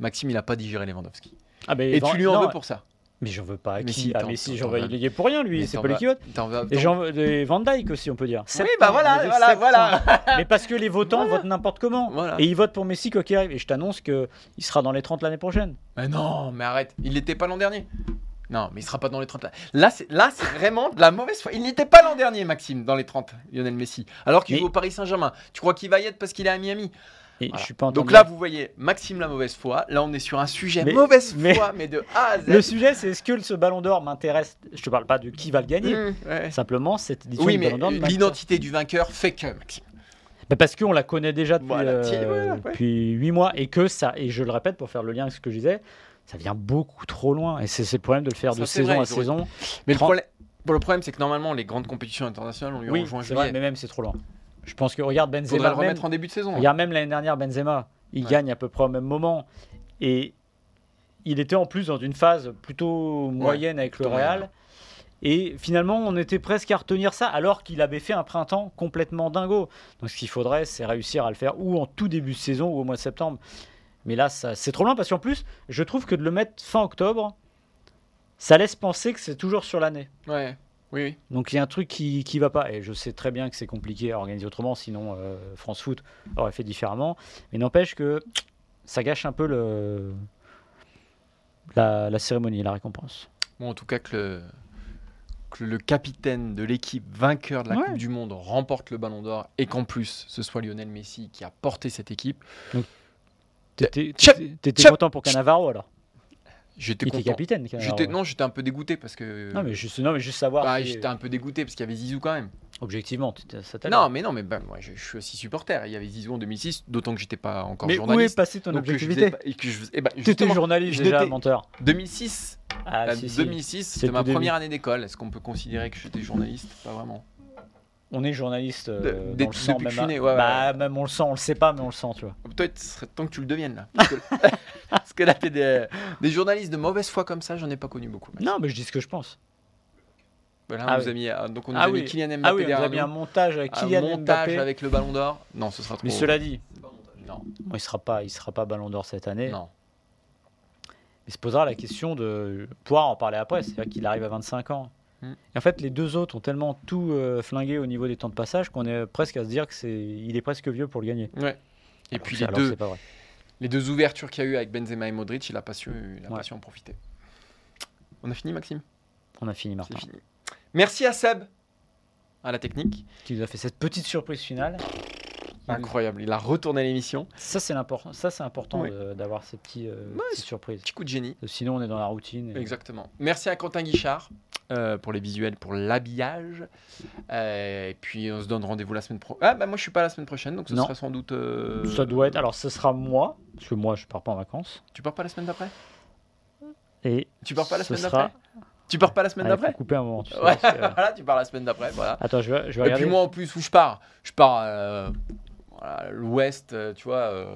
Maxime, il a pas digéré Lewandowski. Ah, mais Et tu lui en non, veux pour ça. Mais j'en veux pas à Mais qui si, Ah, t'en- Messi, t'en- j'en t'en veux. vas- Il y est pour rien, lui. Mais C'est t'en pas lui vas- t'en vas- Et t'en- j'en veux des Van Dyke aussi, on peut dire. Oui, bah voilà, voilà, voilà. [laughs] Mais parce que les votants votent n'importe comment. Voilà. Et ils votent pour Messi quoi qu'il arrive. Et je t'annonce qu'il sera dans les 30 l'année prochaine. Mais non, mais arrête. Il n'était pas l'an dernier. Non, mais il sera pas dans les 30. là. C'est là, c'est vraiment de la mauvaise foi. Il n'était pas l'an dernier, Maxime, dans les 30, Lionel Messi. Alors qu'il Mais- joue au Paris Saint-Germain. Tu crois qu'il va y être parce qu'il est à Miami? Et Voilà. je suis pas Donc là, vous voyez, Maxime la mauvaise foi. Là, on est sur un sujet Mais- mauvaise mais- foi, mais de A à Z. Le sujet, c'est est-ce que ce Ballon d'Or m'intéresse? Je te parle pas de qui va le gagner. Mmh, ouais. Simplement, cette édition Oui, du mais Ballon d'Or l'identité du vainqueur fait que, Maxime. Bah, parce qu'on la connaît déjà depuis, Voilà, euh, tiens, voilà, ouais. depuis 8 mois et que ça, et je le répète pour faire le lien avec ce que je disais, ça vient beaucoup trop loin. Et c'est le problème de le faire Ça, de saison vrai, à saison. Mais le problème, bon, le problème, c'est que normalement, les grandes compétitions internationales, on lui Oui, vrai, juillet. mais même c'est trop loin. Je pense que regarde Faudrait Benzema, le même, remettre en début de saison. hein. regarde même l'année dernière Benzema, il Ouais. gagne à peu près au même moment et il était en plus dans une phase plutôt moyenne avec le Real. Et finalement, on était presque à retenir ça, alors qu'il avait fait un printemps complètement dingo. Donc, ce qu'il faudrait, c'est réussir à le faire ou en tout début de saison ou au mois de septembre. Mais là, c'est trop loin parce qu'en plus, je trouve que de le mettre fin octobre, ça laisse penser que c'est toujours sur l'année. Ouais, oui, oui. Donc il y a un truc qui qui va pas. Et je sais très bien que c'est compliqué à organiser autrement, sinon euh, France Foot aurait fait différemment. Mais n'empêche que ça gâche un peu le la, la cérémonie, la récompense. Bon, en tout cas, que le, que le capitaine de l'équipe vainqueur de la Ouais. Coupe du Monde remporte le Ballon d'Or et qu'en plus, ce soit Lionel Messi qui a porté cette équipe. T'étais- content pour Cannavaro alors? J'étais Il était content. capitaine. J'étais, non, j'étais un peu dégoûté parce que. Non mais juste non mais juste savoir. Bah, si- j'étais un peu dégoûté parce qu'il y avait Zizou quand même. Objectivement, ça t'a Non, mais non, mais bah, moi, je, je suis aussi supporter. Il y avait Zizou en 2006, d'autant que j'étais pas encore Mais où est journaliste. passée ton objectivité pas- eh ben, T'étais journaliste déjà, menteur. 2006, Ah, euh, si, si. 2006, c'était ma première année d'école. Est-ce qu'on peut considérer que j'étais journaliste? Pas vraiment. On est journaliste euh, De- dans le sang même. né, ouais, ouais, bah même on le sent, on le sait pas mais on le sent, tu vois. Toi, il serait temps que tu le deviennes là. Parce que, [laughs] parce que là, t'es des, des journalistes de mauvaise foi comme ça, j'en ai pas connu beaucoup. Non, mais je dis ce que je pense. Voilà, Ah on nous oui. a mis, euh, donc on Ah a oui. mis Kylian Mbappé Ah oui, on a mis un montage avec Un Kylian montage Mbappé. avec le Ballon d'Or. Non, ce sera trop. Mais cela dit, non, il sera pas, il sera pas Ballon d'Or cette année. non. Il se posera la question de pouvoir en parler après. C'est vrai qu'il arrive à 25 ans. Et en fait, les deux autres ont tellement tout euh, flingué au niveau des temps de passage qu'on est presque à se dire que c'est, il est presque vieux pour le gagner. Ouais. Et Alors puis les deux, les deux ouvertures qu'il y a eu avec Benzema et Modric, il a pas su, il a pas Ouais. su en profiter. On a fini, Maxime? On a fini, Martin. C'est fini. Merci à Seb, à la technique. Qui nous a fait cette petite surprise finale. Nous- Incroyable, il a retourné l'émission. Ça, c'est l'important. Ça, c'est important Oui. d'avoir ces petits, euh, Ouais, petites surprises. Petit coup de génie. Sinon, on est dans la routine. et- Exactement. Merci à Quentin Guichard euh, pour les visuels, pour l'habillage. Euh, et puis on se donne rendez-vous la semaine prochaine. Ah bah moi je suis pas la semaine prochaine, donc ce Non. sera sans doute. euh, Ça doit être. Alors, ce sera moi, parce que moi, je pars pas en vacances. Tu pars pas la semaine d'après? Et Tu pars pas la semaine sera- d'après? Tu pars pas la semaine Ah, d'après? couper un moment. Tu sais, Ouais, parce que- [laughs] voilà, tu pars la semaine d'après, voilà. Attends, je vais, je vais Et regarder. puis moi en plus où je pars, je pars euh, l'ouest, euh, tu vois, euh,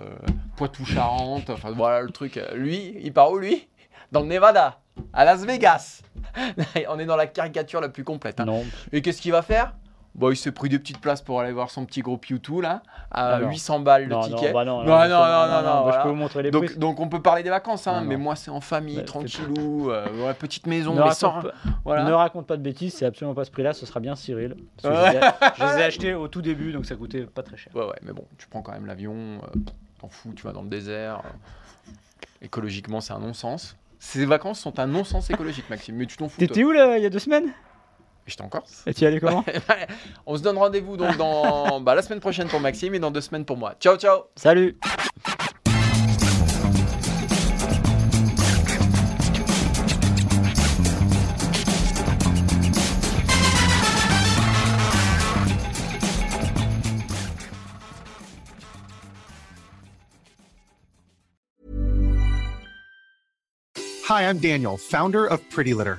Poitou-Charentes, enfin voilà le truc. Euh, Lui, il part où lui? Dans le Nevada, à Las Vegas. [laughs] On est dans la caricature la plus complète. hein. Non, Et qu'est-ce qu'il va faire? Bon, il s'est pris des petites places pour aller voir son petit groupe YouTube là, à Ah non. 800 balles le non, ticket. non, bah non, Non, je non, non, non, non, bah, voilà. Je peux vous montrer les donc, donc on peut parler des vacances, hein, mais moi c'est en famille, Bah, tranquillou, euh, petite maison, ne, mais sans. pas, Voilà. ne raconte pas de bêtises, c'est absolument pas ce prix-là, ce sera bien Cyril. Ouais. je, les ai, je les ai achetés au tout début, donc ça coûtait pas très cher. Ouais, ouais, mais bon, tu prends quand même l'avion, euh, t'en fous, tu vas dans le désert. euh, écologiquement, c'est un non-sens. Ces vacances sont un non-sens écologique, Maxime, mais tu t'en fous. T'étais où là, il y a deux semaines? J'étais en Corse. Et tu y allais comment [laughs] On se donne rendez-vous donc dans [laughs] bah, la semaine prochaine pour Maxime et dans deux semaines pour moi. Ciao, ciao Salut Hi, I'm Daniel, founder of Pretty Litter.